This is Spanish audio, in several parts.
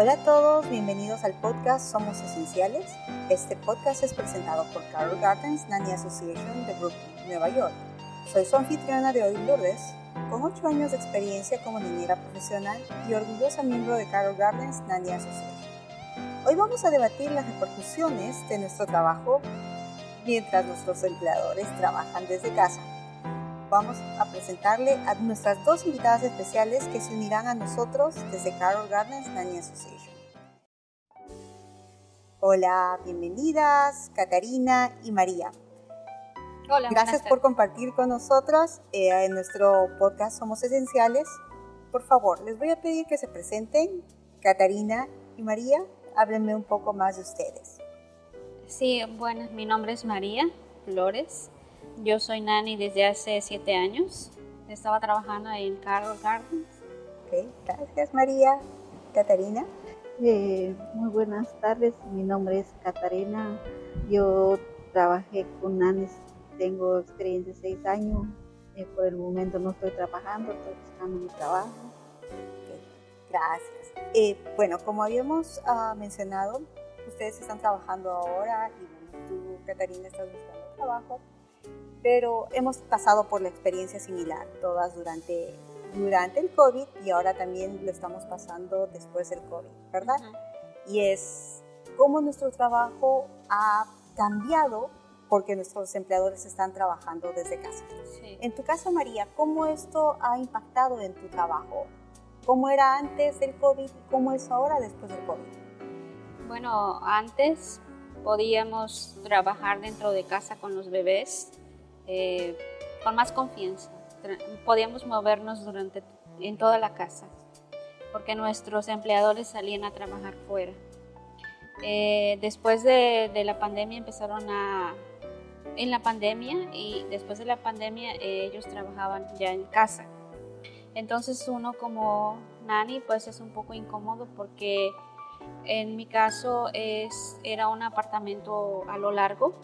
Hola a todos, bienvenidos al podcast Somos Esenciales. Este podcast es presentado por Carol Gardens Nanny Association de Brooklyn, Nueva York. Soy su anfitriona de hoy, Lourdes, con 8 años de experiencia como niñera profesional y orgullosa miembro de Carol Gardens Nanny Association. Hoy vamos a debatir las repercusiones de nuestro trabajo mientras nuestros empleadores trabajan desde casa vamos a presentarle a nuestras dos invitadas especiales que se unirán a nosotros desde Carol Gardens Nanny Association. Hola, bienvenidas, Catarina y María. Hola, Gracias por compartir con nosotros eh, en nuestro podcast Somos Esenciales. Por favor, les voy a pedir que se presenten. Catarina y María, háblenme un poco más de ustedes. Sí, bueno, mi nombre es María Flores. Yo soy Nani desde hace siete años. Estaba trabajando en Carol Gardens. Ok, gracias María. Catarina. Eh, muy buenas tardes, mi nombre es Catarina. Yo trabajé con Nanis, tengo experiencia de seis años. Eh, por el momento no estoy trabajando, estoy buscando mi trabajo. gracias. Eh, bueno, como habíamos uh, mencionado, ustedes están trabajando ahora y tú, Catarina, estás buscando trabajo pero hemos pasado por la experiencia similar, todas durante, durante el COVID y ahora también lo estamos pasando después del COVID, ¿verdad? Y es cómo nuestro trabajo ha cambiado porque nuestros empleadores están trabajando desde casa. En tu caso, María, ¿cómo esto ha impactado en tu trabajo? ¿Cómo era antes del COVID y cómo es ahora después del COVID? Bueno, antes podíamos trabajar dentro de casa con los bebés eh, con más confianza. Podíamos movernos durante, en toda la casa, porque nuestros empleadores salían a trabajar fuera. Eh, después de, la pandemia empezaron a... En la pandemia y después de la pandemia eh, ellos trabajaban ya en casa. Entonces uno como nani pues es un poco incómodo porque en mi caso es, era un apartamento a lo largo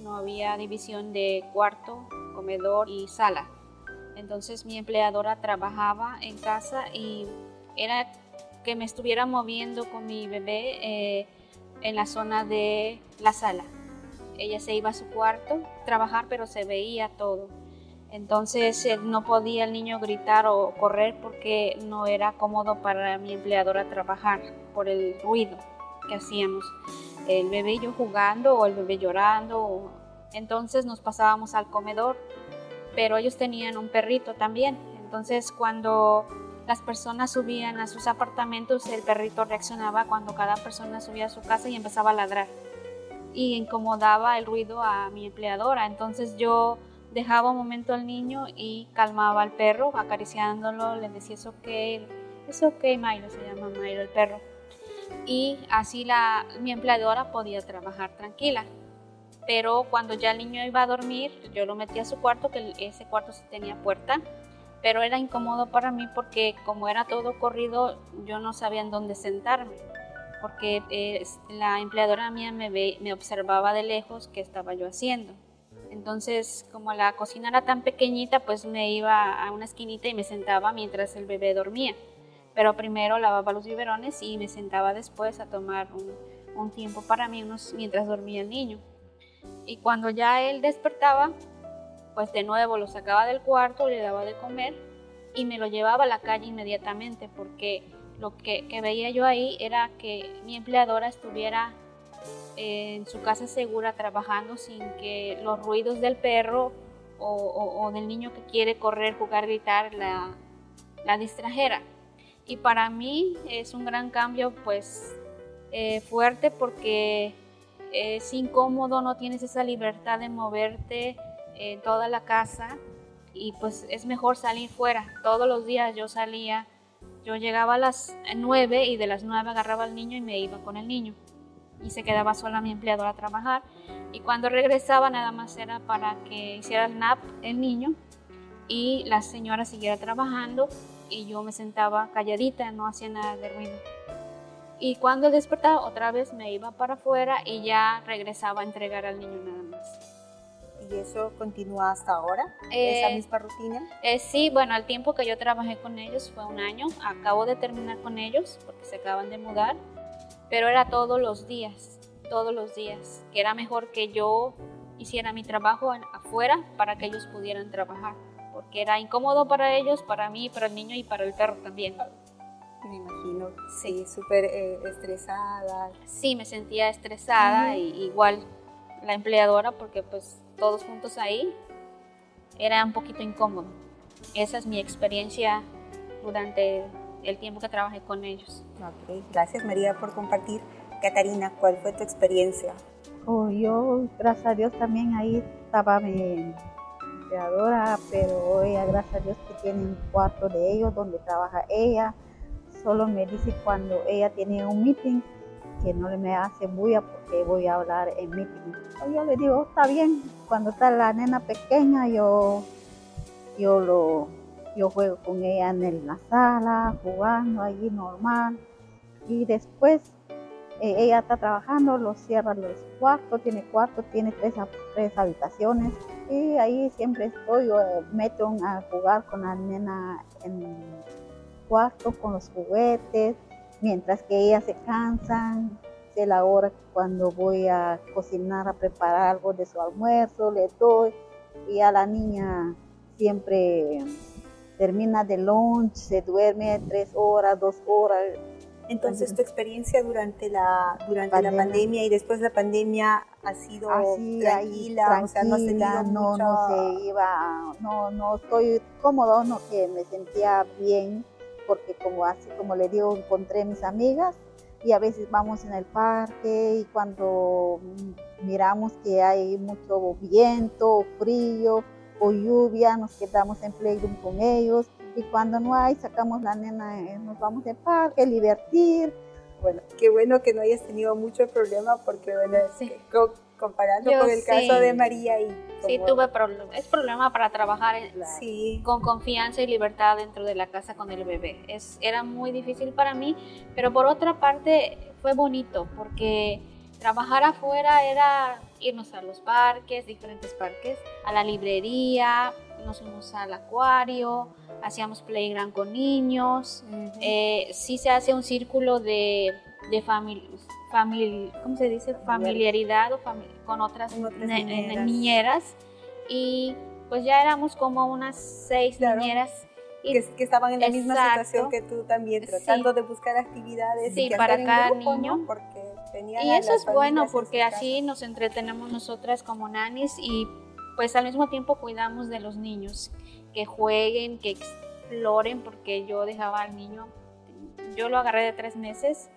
no había división de cuarto, comedor y sala. Entonces mi empleadora trabajaba en casa y era que me estuviera moviendo con mi bebé eh, en la zona de la sala. Ella se iba a su cuarto a trabajar, pero se veía todo. Entonces eh, no podía el niño gritar o correr porque no era cómodo para mi empleadora trabajar por el ruido que hacíamos el bebé y yo jugando o el bebé llorando. Entonces nos pasábamos al comedor, pero ellos tenían un perrito también. Entonces cuando las personas subían a sus apartamentos, el perrito reaccionaba cuando cada persona subía a su casa y empezaba a ladrar. Y incomodaba el ruido a mi empleadora. Entonces yo dejaba un momento al niño y calmaba al perro, acariciándolo, le decía, es ok, es ok, Milo, se llama Milo el perro y así la, mi empleadora podía trabajar tranquila. Pero cuando ya el niño iba a dormir, yo lo metí a su cuarto, que ese cuarto sí tenía puerta, pero era incómodo para mí porque como era todo corrido, yo no sabía en dónde sentarme, porque la empleadora mía me, me observaba de lejos qué estaba yo haciendo. Entonces, como la cocina era tan pequeñita, pues me iba a una esquinita y me sentaba mientras el bebé dormía pero primero lavaba los biberones y me sentaba después a tomar un, tiempo para mí unos, mientras dormía el niño. Y cuando ya él despertaba, pues de nuevo lo sacaba del cuarto, le daba de comer y me lo llevaba a la calle inmediatamente porque lo que, veía yo ahí era que mi empleadora estuviera en su casa segura trabajando sin que los ruidos del perro o, del niño que quiere correr, jugar, gritar la, la distrajera. Y para mí es un gran cambio pues eh, fuerte porque es incómodo, no tienes esa libertad de moverte en toda la casa y pues es mejor salir fuera. Todos los días yo salía, yo llegaba a las 9 y de las 9 agarraba al niño y me iba con el niño. Y se quedaba sola mi empleadora a trabajar. Y cuando regresaba nada más era para que hiciera el nap el niño y la señora siguiera trabajando y yo me sentaba calladita, no hacía nada de ruido. Y cuando despertaba otra vez me iba para afuera y ya regresaba a entregar al niño nada más. ¿Y eso continúa hasta ahora? ¿Esa Eh, misma rutina? Eh, sí, bueno, el tiempo que yo trabajé con ellos fue un año. Acabo de terminar con ellos porque se acaban de mudar, pero era todos los días, todos los días, que era mejor que yo hiciera mi trabajo afuera para que ellos pudieran trabajar, porque era incómodo para ellos, para mí, para el niño y para el perro también. Me imagino, sí, súper eh, estresada. Sí, me sentía estresada y igual la empleadora porque pues todos juntos ahí era un poquito incómodo. Esa es mi experiencia durante el tiempo que trabajé con ellos. Ok, Gracias María por compartir. Catarina, ¿cuál fue tu experiencia? Oh, yo, gracias a Dios, también ahí estaba mi pero ella, gracias a Dios, que tiene un cuarto de ellos donde trabaja ella. Solo me dice cuando ella tiene un meeting que no le me hace bulla porque voy a hablar en meeting. Yo le digo, está bien, cuando está la nena pequeña, yo, yo, lo, yo juego con ella en la sala, jugando allí normal. Y después eh, ella está trabajando, lo cierra los cuartos, tiene cuarto, tiene tres, tres habitaciones. Y ahí siempre estoy, meto a jugar con la nena en cuarto con los juguetes, mientras que ellas se cansan, sé la hora cuando voy a cocinar, a preparar algo de su almuerzo, le doy y a la niña siempre termina de lunch, se duerme tres horas, dos horas, Entonces, tu experiencia durante la durante la Pandemia. pandemia y después de la pandemia ha sido así ahí tranquila, o sea, no has tenido no, mucha... no se iba, no, no estoy cómodo, no que me sentía bien, porque como así como le digo, encontré mis amigas y a veces vamos en el parque y cuando miramos que hay mucho viento, o frío o lluvia, nos quedamos en playroom con ellos y cuando no hay sacamos la nena, eh, nos vamos al parque, divertir, Bueno, qué bueno que no hayas tenido mucho problema porque, bueno, Sí. co- comparando Yo con el sí. caso de María y... Sí, como- tuve problema. Es problema para trabajar en- Sí, con confianza y libertad dentro de la casa con el bebé. Es, era muy difícil para mí, pero por otra parte fue bonito porque trabajar afuera era irnos a los parques, diferentes parques, a la librería, nos fuimos al acuario, hacíamos playground con niños. Ujú. Eh, sí se hace un círculo de, de famili- famili- ¿cómo se dice? familiaridad o fami- con otras, Con otras ne- niñeras. niñeras. y pues ya éramos como unas seis Claro. niñeras y que, que estaban en la misma Exacto. situación que tú también, Sí. tratando de buscar actividades Sí, y que para hacer en cada grupo, ¿no? niño. Porque tenían Y eso es bueno porque así nos entretenemos nosotras como nanis y pues al mismo tiempo cuidamos de los niños, que jueguen, que exploren, porque yo dejaba al niño, yo lo agarré de tres meses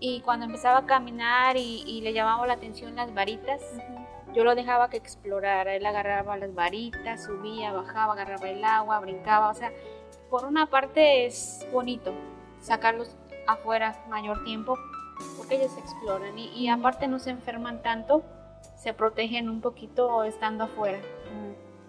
y cuando empezaba a caminar y, y le llamaba la atención las varitas, yo lo dejaba que explorara, él agarraba las varitas, subía, bajaba, agarraba el agua, brincaba, o sea, por una parte es bonito sacarlos afuera mayor tiempo porque ellos exploran y, y aparte no se enferman tanto, se protegen un poquito estando afuera.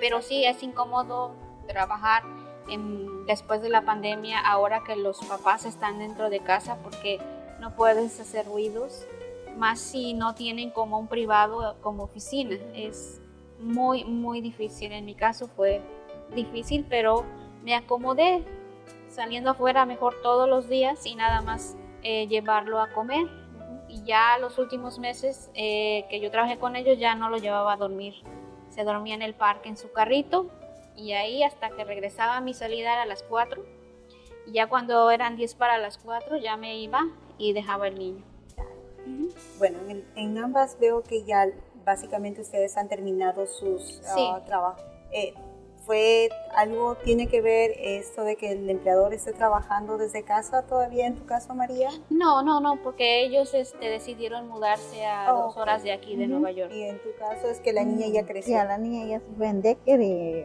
Pero sí es incómodo trabajar en- después de la pandemia, ahora que los papás están dentro de casa porque no puedes hacer ruidos, más si no tienen como un privado como oficina. Es muy, muy difícil. En mi caso fue difícil, pero me acomodé saliendo afuera mejor todos los días y nada más eh, llevarlo a comer. Y ya los últimos meses eh, que yo trabajé con ellos ya no lo llevaba a dormir. Se dormía en el parque en su carrito y ahí hasta que regresaba a mi salida era a las 4. Y ya cuando eran 10 para las 4 ya me iba y dejaba el niño. Bueno, en, en ambas veo que ya básicamente ustedes han terminado sus Sí. ah, trabajos. Eh, ¿Fue algo, tiene que ver esto de que el empleador esté trabajando desde casa todavía en tu caso, María? No, no, no, porque ellos este, decidieron mudarse a Oh, dos horas de aquí de Ujú. Nueva York. Y en tu caso es que la niña ya creció. Sí, a la niña ya se fue en Decker y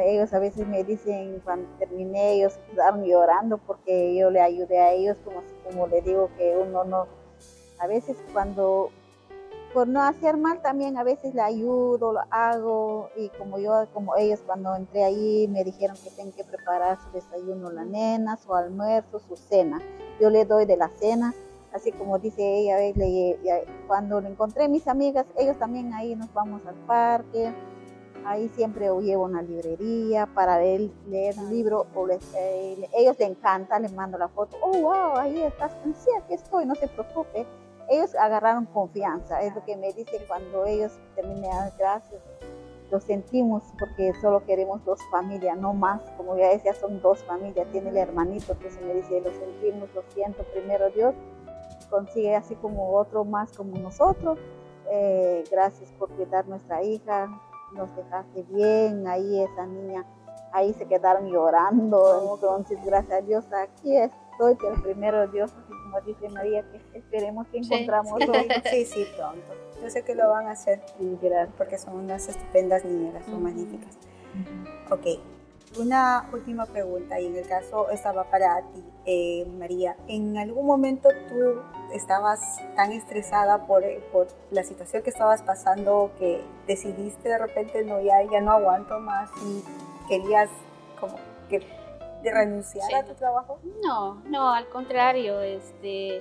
ellos a veces me dicen cuando terminé ellos quedaron llorando porque yo le ayudé a ellos como como le digo que uno no a veces cuando por no hacer mal también a veces le ayudo, lo hago y como yo, como ellos cuando entré ahí me dijeron que tengo que preparar su desayuno la nena, su almuerzo, su cena. Yo le doy de la cena, así como dice ella, cuando le encontré mis amigas, ellos también ahí nos vamos al parque Ahí siempre llevo una librería para leer un libro o eh, ellos les encanta, les mando la foto, oh wow, ahí estás, sí, aquí estoy, no se preocupe. Ellos agarraron confianza, es lo que me dicen cuando ellos terminan, gracias, lo sentimos porque solo queremos dos familias, no más, como ya decía, son dos familias, tiene el hermanito, entonces me dice, lo sentimos, lo siento, primero Dios, consigue así como otro más como nosotros, eh, gracias por cuidar nuestra hija, nos dejaste bien, ahí esa niña, ahí se quedaron llorando, entonces gracias a Dios aquí estoy, pero primero Dios, así como dice María, que esperemos que encontramos sí, sí, pronto. Yo sé que lo van a hacer, porque son unas estupendas niñeras, son magníficas. Ok, una última pregunta, y en el caso estaba para ti, eh, María. ¿En algún momento tú estabas tan estresada por, por, la situación que estabas pasando que decidiste de repente, no, ya, ya no aguanto más y querías como que de renunciar a tu trabajo? No, no, al contrario, este,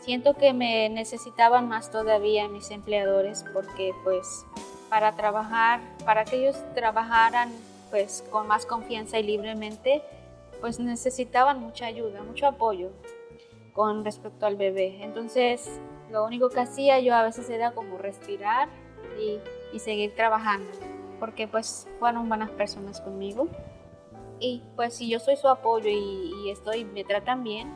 siento que me necesitaban más todavía mis empleadores porque pues para trabajar, para que ellos trabajaran pues con más confianza y libremente, pues necesitaban mucha ayuda, mucho apoyo con respecto al bebé. Entonces, lo único que hacía yo a veces era como respirar y, seguir trabajando, porque pues fueron buenas personas conmigo. Y pues si yo soy su apoyo y, estoy, me tratan bien,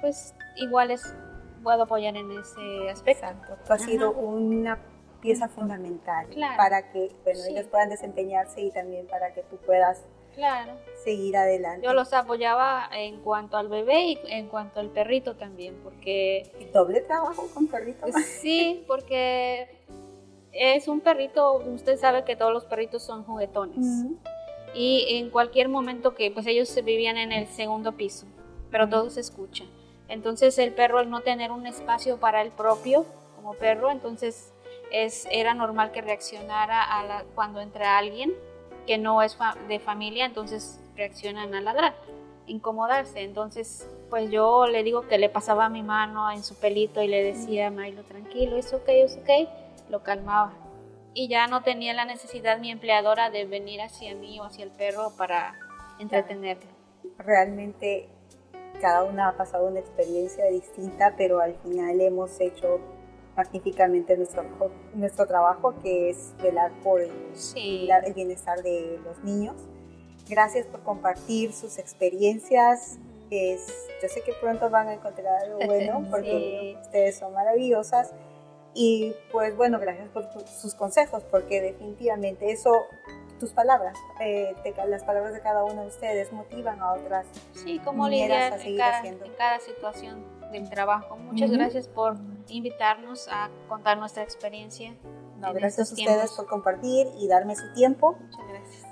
pues igual es, puedo apoyar en ese aspecto. Tú has sido una pieza fundamental para que bueno, ellos puedan desempeñarse y también para que tú puedas claro. seguir adelante. Yo los apoyaba en cuanto al bebé y en cuanto al perrito también, porque... ¿Y doble trabajo con perrito? Sí, porque es un perrito, usted sabe que todos los perritos son juguetones. Y en cualquier momento que pues ellos vivían en el segundo piso, pero todo se escucha. Entonces el perro al no tener un espacio para el propio como perro, entonces es, era normal que reaccionara a la, cuando entra alguien que no es de familia, entonces reaccionan a ladrar, incomodarse. Entonces, pues yo le digo que le pasaba mi mano en su pelito y le decía, Milo, tranquilo, es ok, es ok, lo calmaba. Y ya no tenía la necesidad mi empleadora de venir hacia mí o hacia el perro para entretenerlo. Realmente cada una ha pasado una experiencia distinta, pero al final hemos hecho magníficamente nuestro, nuestro trabajo, que es velar por el, el bienestar de los niños. Gracias por compartir sus experiencias. Es, yo sé que pronto van a encontrar algo bueno porque ustedes son maravillosas. Y pues bueno, gracias por sus consejos, porque definitivamente eso, tus palabras, eh, las palabras de cada uno de ustedes motivan a otras. Sí, como lidiar a seguir haciendo. en cada situación del trabajo. Muchas gracias por invitarnos a contar nuestra experiencia. gracias a ustedes por compartir y darme su tiempo. Muchas gracias.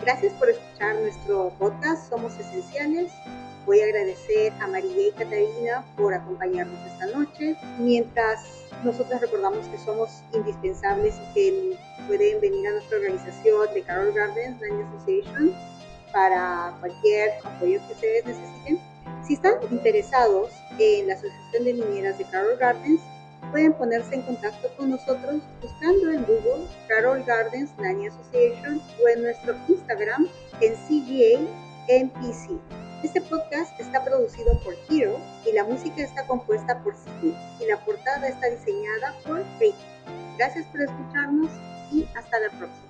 Gracias por escuchar nuestro podcast Somos Esenciales. Voy a agradecer a María y Catarina por acompañarnos esta noche, mientras nosotros recordamos que somos indispensables y que pueden venir a nuestra organización de Carol Gardens Nanny Association para cualquier apoyo que ustedes necesiten. Si están interesados en la Asociación de Niñeras de Carol Gardens, pueden ponerse en contacto con nosotros buscando en Google Carol Gardens Nanny Association o en nuestro Instagram en CGA NPC. Este podcast está producido por Hero y la música está compuesta por Sidney y la portada está diseñada por Rick. Gracias por escucharnos y hasta la próxima.